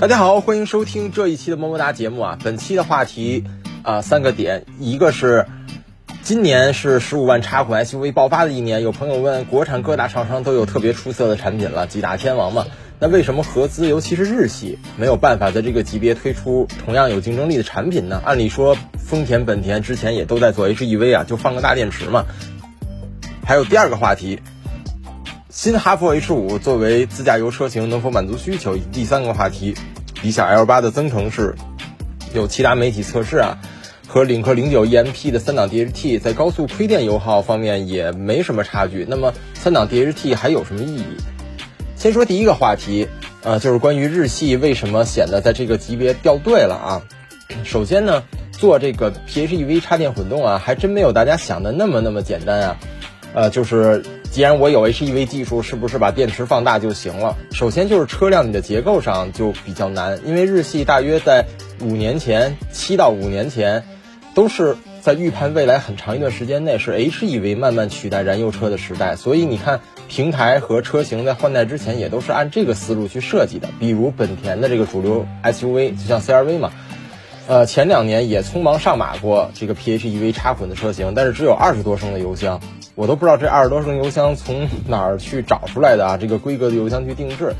大家好，欢迎收听这一期的么么哒节目啊。本期的话题啊，三个点，一个是今年是十五万插混 SUV 爆发的一年，有朋友问，国产各大厂商都有特别出色的产品了，几大天王嘛，那为什么合资，尤其是日系，没有办法在这个级别推出同样有竞争力的产品呢？按理说，丰田、本田之前也都在做 HEV 啊，就放个大电池嘛。还有第二个话题。新哈弗 H 五作为自驾游车型能否满足需求？第三个话题，理想 L 八的增程式，有其他媒体测试啊，和领克零九 EMP 的三档 DHT 在高速亏电油耗方面也没什么差距。那么三档 DHT 还有什么意义？先说第一个话题，呃，就是关于日系为什么显得在这个级别掉队了啊？首先呢，做这个 PHEV 插电混动啊，还真没有大家想的那么那么简单啊，呃，就是。既然我有 HEV 技术，是不是把电池放大就行了？首先就是车辆你的结构上就比较难，因为日系大约在五年前，七到五年前，都是在预判未来很长一段时间内是 HEV 慢慢取代燃油车的时代，所以你看平台和车型在换代之前也都是按这个思路去设计的。比如本田的这个主流 SUV，就像 CRV 嘛，呃，前两年也匆忙上马过这个 PHEV 插混的车型，但是只有二十多升的油箱。我都不知道这二十多升油箱从哪儿去找出来的啊！这个规格的油箱去定制，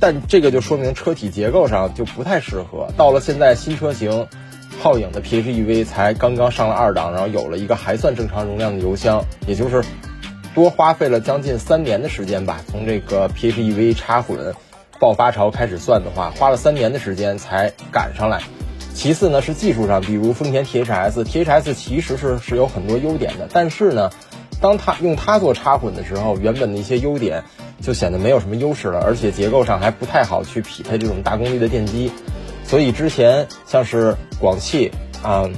但这个就说明车体结构上就不太适合。到了现在新车型，皓影的 PHEV 才刚刚上了二档，然后有了一个还算正常容量的油箱，也就是多花费了将近三年的时间吧。从这个 PHEV 插混爆发潮开始算的话，花了三年的时间才赶上来。其次呢是技术上，比如丰田 T H S，T H S 其实是是有很多优点的，但是呢。当它用它做插混的时候，原本的一些优点就显得没有什么优势了，而且结构上还不太好去匹配这种大功率的电机。所以之前像是广汽啊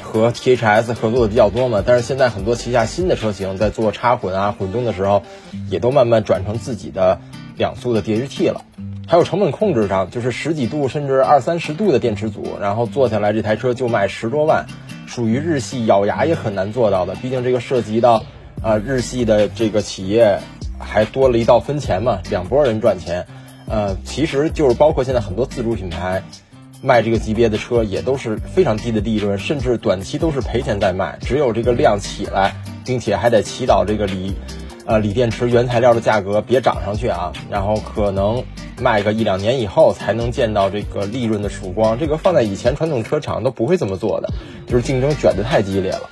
和 T H S 合作的比较多嘛，但是现在很多旗下新的车型在做插混啊混动的时候，也都慢慢转成自己的两速的 D H T 了。还有成本控制上，就是十几度甚至二三十度的电池组，然后做下来这台车就卖十多万。属于日系咬牙也很难做到的，毕竟这个涉及到，啊，日系的这个企业还多了一道分钱嘛，两拨人赚钱，呃，其实就是包括现在很多自主品牌卖这个级别的车也都是非常低的利润，甚至短期都是赔钱在卖，只有这个量起来，并且还得祈祷这个锂，呃，锂电池原材料的价格别涨上去啊，然后可能。卖个一两年以后才能见到这个利润的曙光，这个放在以前传统车厂都不会这么做的，就是竞争卷得太激烈了。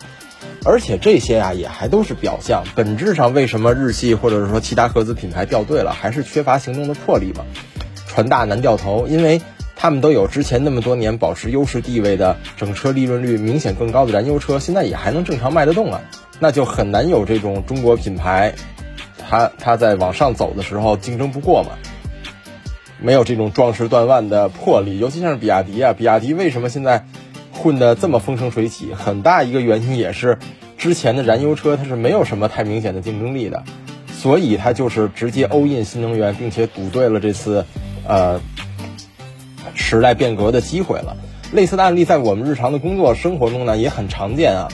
而且这些啊也还都是表象，本质上为什么日系或者是说其他合资品牌掉队了，还是缺乏行动的魄力嘛？船大难掉头，因为他们都有之前那么多年保持优势地位的整车利润率明显更高的燃油车，现在也还能正常卖得动啊，那就很难有这种中国品牌，它它在往上走的时候竞争不过嘛。没有这种壮士断腕的魄力，尤其像是比亚迪啊，比亚迪为什么现在混得这么风生水起？很大一个原因也是之前的燃油车它是没有什么太明显的竞争力的，所以它就是直接欧印新能源，并且赌对了这次呃时代变革的机会了。类似的案例在我们日常的工作生活中呢也很常见啊，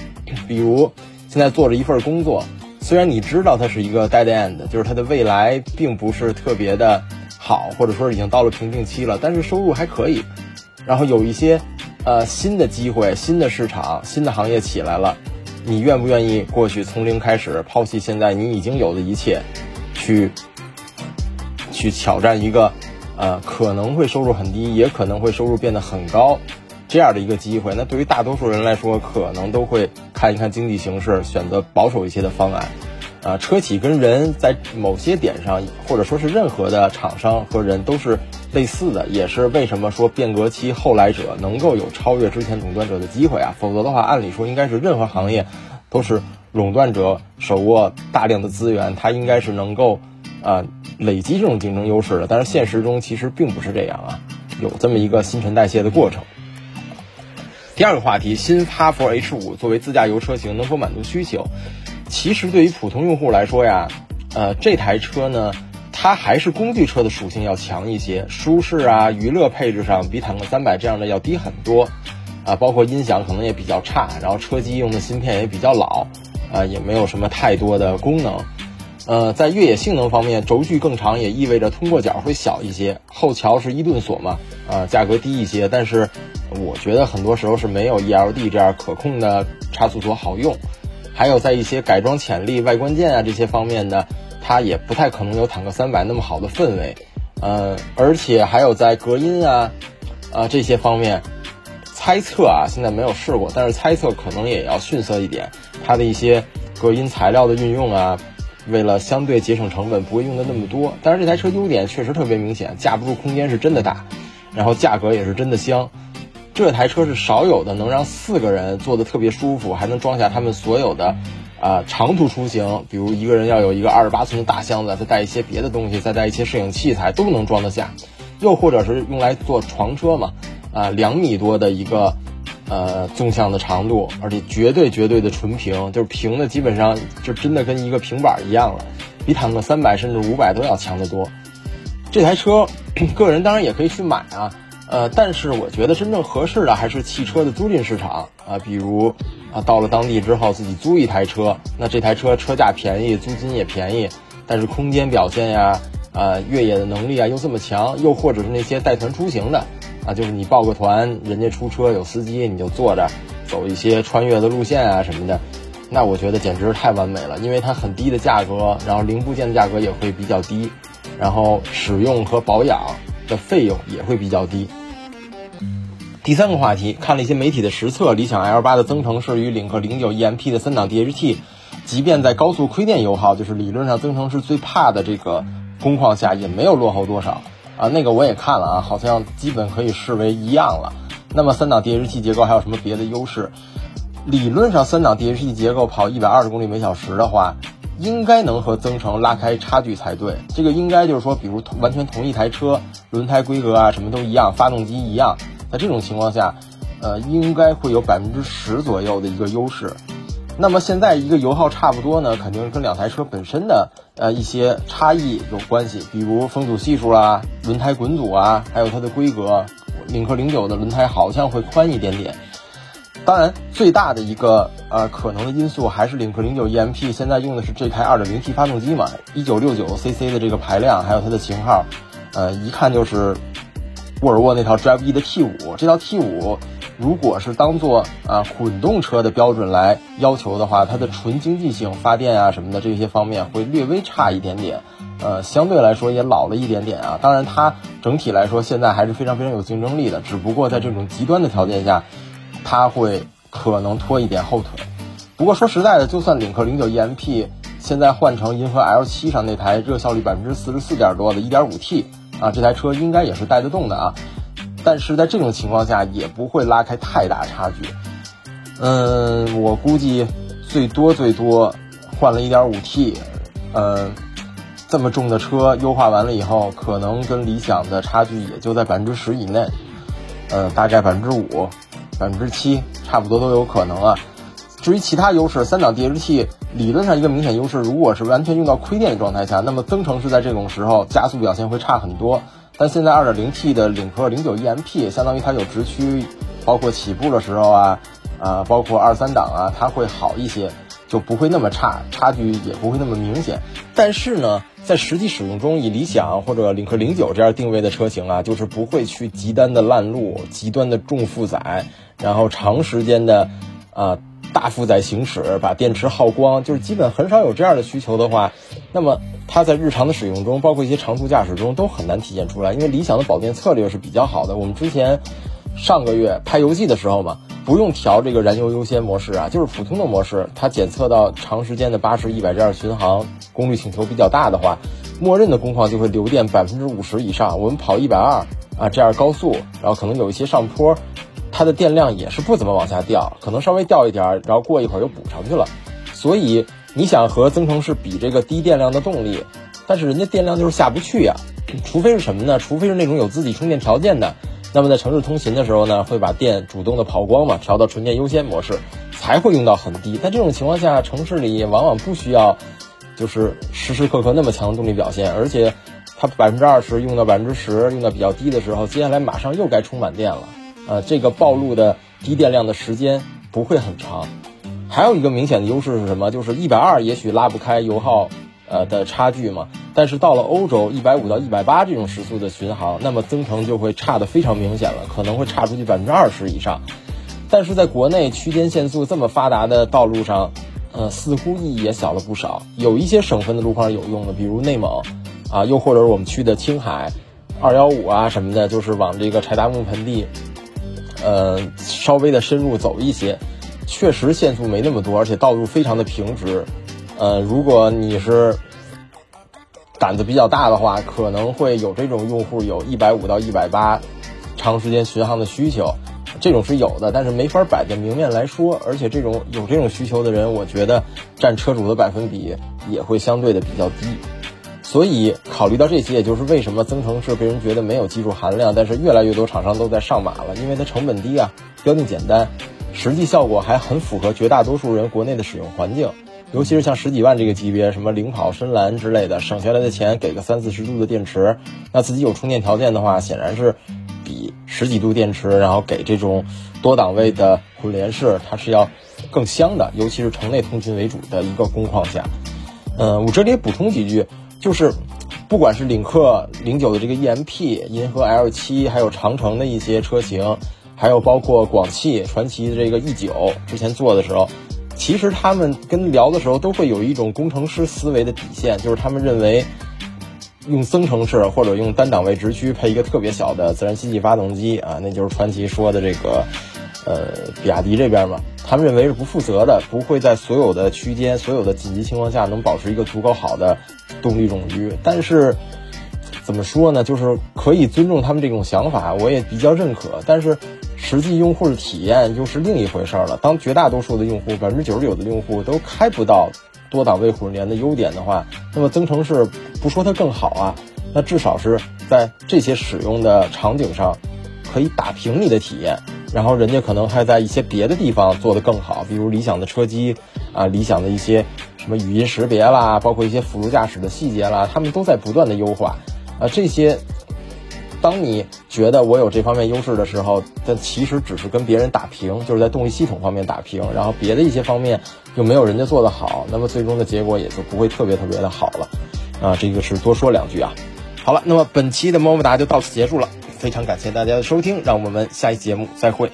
比如现在做着一份工作，虽然你知道它是一个 dead end，就是它的未来并不是特别的。好，或者说已经到了瓶颈期了，但是收入还可以，然后有一些呃新的机会、新的市场、新的行业起来了，你愿不愿意过去从零开始，抛弃现在你已经有的一切，去去挑战一个呃可能会收入很低，也可能会收入变得很高这样的一个机会？那对于大多数人来说，可能都会看一看经济形势，选择保守一些的方案。啊，车企跟人在某些点上，或者说是任何的厂商和人都是类似的，也是为什么说变革期后来者能够有超越之前垄断者的机会啊？否则的话，按理说应该是任何行业都是垄断者手握大量的资源，它应该是能够啊累积这种竞争优势的。但是现实中其实并不是这样啊，有这么一个新陈代谢的过程。第二个话题，新哈弗 H 五作为自驾游车型能否满足需求？其实对于普通用户来说呀，呃，这台车呢，它还是工具车的属性要强一些，舒适啊、娱乐配置上比坦克三百这样的要低很多，啊，包括音响可能也比较差，然后车机用的芯片也比较老，啊，也没有什么太多的功能，呃，在越野性能方面，轴距更长也意味着通过角会小一些。后桥是一顿锁嘛，啊，价格低一些，但是我觉得很多时候是没有 ELD 这样可控的差速锁好用。还有在一些改装潜力、外观件啊这些方面的，它也不太可能有坦克三百那么好的氛围。呃，而且还有在隔音啊，啊这些方面，猜测啊，现在没有试过，但是猜测可能也要逊色一点。它的一些隔音材料的运用啊。为了相对节省成本，不会用的那么多。但是这台车优点确实特别明显，架不住空间是真的大，然后价格也是真的香。这台车是少有的能让四个人坐的特别舒服，还能装下他们所有的啊长途出行，比如一个人要有一个二十八寸的大箱子，再带一些别的东西，再带一些摄影器材都能装得下。又或者是用来做床车嘛，啊两米多的一个。呃，纵向的长度，而且绝对绝对的纯平，就是平的，基本上就真的跟一个平板一样了，比坦克三百甚至五百都要强得多。这台车，个人当然也可以去买啊，呃，但是我觉得真正合适的还是汽车的租赁市场啊，比如啊，到了当地之后自己租一台车，那这台车车价便宜，租金也便宜，但是空间表现呀，呃，越野的能力啊又这么强，又或者是那些带团出行的。啊，就是你报个团，人家出车有司机，你就坐着走一些穿越的路线啊什么的，那我觉得简直是太完美了，因为它很低的价格，然后零部件的价格也会比较低，然后使用和保养的费用也会比较低。第三个话题，看了一些媒体的实测，理想 L 八的增程式与领克零九 EMP 的三档 DHT，即便在高速亏电油耗，就是理论上增程式最怕的这个工况下，也没有落后多少。啊，那个我也看了啊，好像基本可以视为一样了。那么三档 DHT 结构还有什么别的优势？理论上三档 DHT 结构跑一百二十公里每小时的话，应该能和增程拉开差距才对。这个应该就是说，比如完全同一台车，轮胎规格啊什么都一样，发动机一样，在这种情况下，呃，应该会有百分之十左右的一个优势。那么现在一个油耗差不多呢，肯定是跟两台车本身的呃一些差异有关系，比如风阻系数啊、轮胎滚阻啊，还有它的规格。领克零九的轮胎好像会宽一点点。当然，最大的一个呃可能的因素还是领克零九 EMP 现在用的是这台 2.0T 发动机嘛，1969 cc 的这个排量，还有它的型号，呃，一看就是沃尔沃那套 Drive E 的 T5，这套 T5。如果是当做啊混动车的标准来要求的话，它的纯经济性、发电啊什么的这些方面会略微差一点点，呃，相对来说也老了一点点啊。当然，它整体来说现在还是非常非常有竞争力的，只不过在这种极端的条件下，它会可能拖一点后腿。不过说实在的，就算领克零九 EMP 现在换成银河 L 七上那台热效率百分之四十四点多的 1.5T 啊，这台车应该也是带得动的啊。但是在这种情况下也不会拉开太大差距，嗯，我估计最多最多换了一点五 T，嗯，这么重的车优化完了以后，可能跟理想的差距也就在百分之十以内，呃，大概百分之五、百分之七，差不多都有可能啊。至于其他优势，三档 DHT 理论上一个明显优势，如果是完全用到亏电的状态下，那么增程式在这种时候加速表现会差很多。但现在 2.0T 的领克零九 EMP 相当于它有直驱，包括起步的时候啊，啊，包括二三档啊，它会好一些，就不会那么差，差距也不会那么明显。但是呢，在实际使用中，以理想或者领克零九这样定位的车型啊，就是不会去极端的烂路、极端的重负载，然后长时间的啊。大负载行驶，把电池耗光，就是基本很少有这样的需求的话，那么它在日常的使用中，包括一些长途驾驶中，都很难体现出来。因为理想的保电策略是比较好的。我们之前上个月拍游记的时候嘛，不用调这个燃油优先模式啊，就是普通的模式，它检测到长时间的八十、一百这样巡航，功率请求比较大的话，默认的工况就会留电百分之五十以上。我们跑一百二啊，这样高速，然后可能有一些上坡。它的电量也是不怎么往下掉，可能稍微掉一点儿，然后过一会儿又补上去了。所以你想和增程式比这个低电量的动力，但是人家电量就是下不去呀。除非是什么呢？除非是那种有自己充电条件的，那么在城市通勤的时候呢，会把电主动的跑光嘛，调到纯电优先模式，才会用到很低。在这种情况下，城市里往往不需要就是时时刻刻那么强的动力表现，而且它百分之二十用到百分之十，用到比较低的时候，接下来马上又该充满电了。呃，这个暴露的低电量的时间不会很长。还有一个明显的优势是什么？就是一百二也许拉不开油耗，呃的差距嘛。但是到了欧洲，一百五到一百八这种时速的巡航，那么增程就会差的非常明显了，可能会差出去百分之二十以上。但是在国内区间限速这么发达的道路上，呃，似乎意义也小了不少。有一些省份的路况有用的，比如内蒙，啊，又或者我们去的青海，二幺五啊什么的，就是往这个柴达木盆地，呃，稍微的深入走一些，确实限速没那么多，而且道路非常的平直。呃，如果你是胆子比较大的话，可能会有这种用户有一百五到一百八长时间巡航的需求。这种是有的，但是没法摆在明面来说，而且这种有这种需求的人，我觉得占车主的百分比也会相对的比较低。所以考虑到这些，也就是为什么增程式被人觉得没有技术含量，但是越来越多厂商都在上马了，因为它成本低啊，标定简单，实际效果还很符合绝大多数人国内的使用环境，尤其是像十几万这个级别，什么领跑、深蓝之类的，省下来的钱给个三四十度的电池，那自己有充电条件的话，显然是比。十几度电池，然后给这种多档位的混联式，它是要更香的，尤其是城内通勤为主的一个工况下。嗯，我这里补充几句，就是不管是领克零九的这个 EMP、银河 L 七，还有长城的一些车型，还有包括广汽传祺的这个 E 九，之前做的时候，其实他们跟聊的时候都会有一种工程师思维的底线，就是他们认为。用增程式或者用单档位直驱配一个特别小的自然吸气发动机啊，那就是传祺说的这个，呃，比亚迪这边嘛，他们认为是不负责的，不会在所有的区间、所有的紧急情况下能保持一个足够好的动力冗余。但是怎么说呢，就是可以尊重他们这种想法，我也比较认可。但是实际用户的体验又是另一回事儿了。当绝大多数的用户，百分之九十九的用户都开不到。多档位混联的优点的话，那么增程式不说它更好啊，那至少是在这些使用的场景上，可以打平你的体验。然后人家可能还在一些别的地方做得更好，比如理想的车机啊，理想的一些什么语音识别啦，包括一些辅助驾驶的细节啦，他们都在不断的优化啊，这些。当你觉得我有这方面优势的时候，但其实只是跟别人打平，就是在动力系统方面打平，然后别的一些方面又没有人家做得好，那么最终的结果也就不会特别特别的好了。啊，这个是多说两句啊。好了，那么本期的么么哒就到此结束了，非常感谢大家的收听，让我们下期节目再会。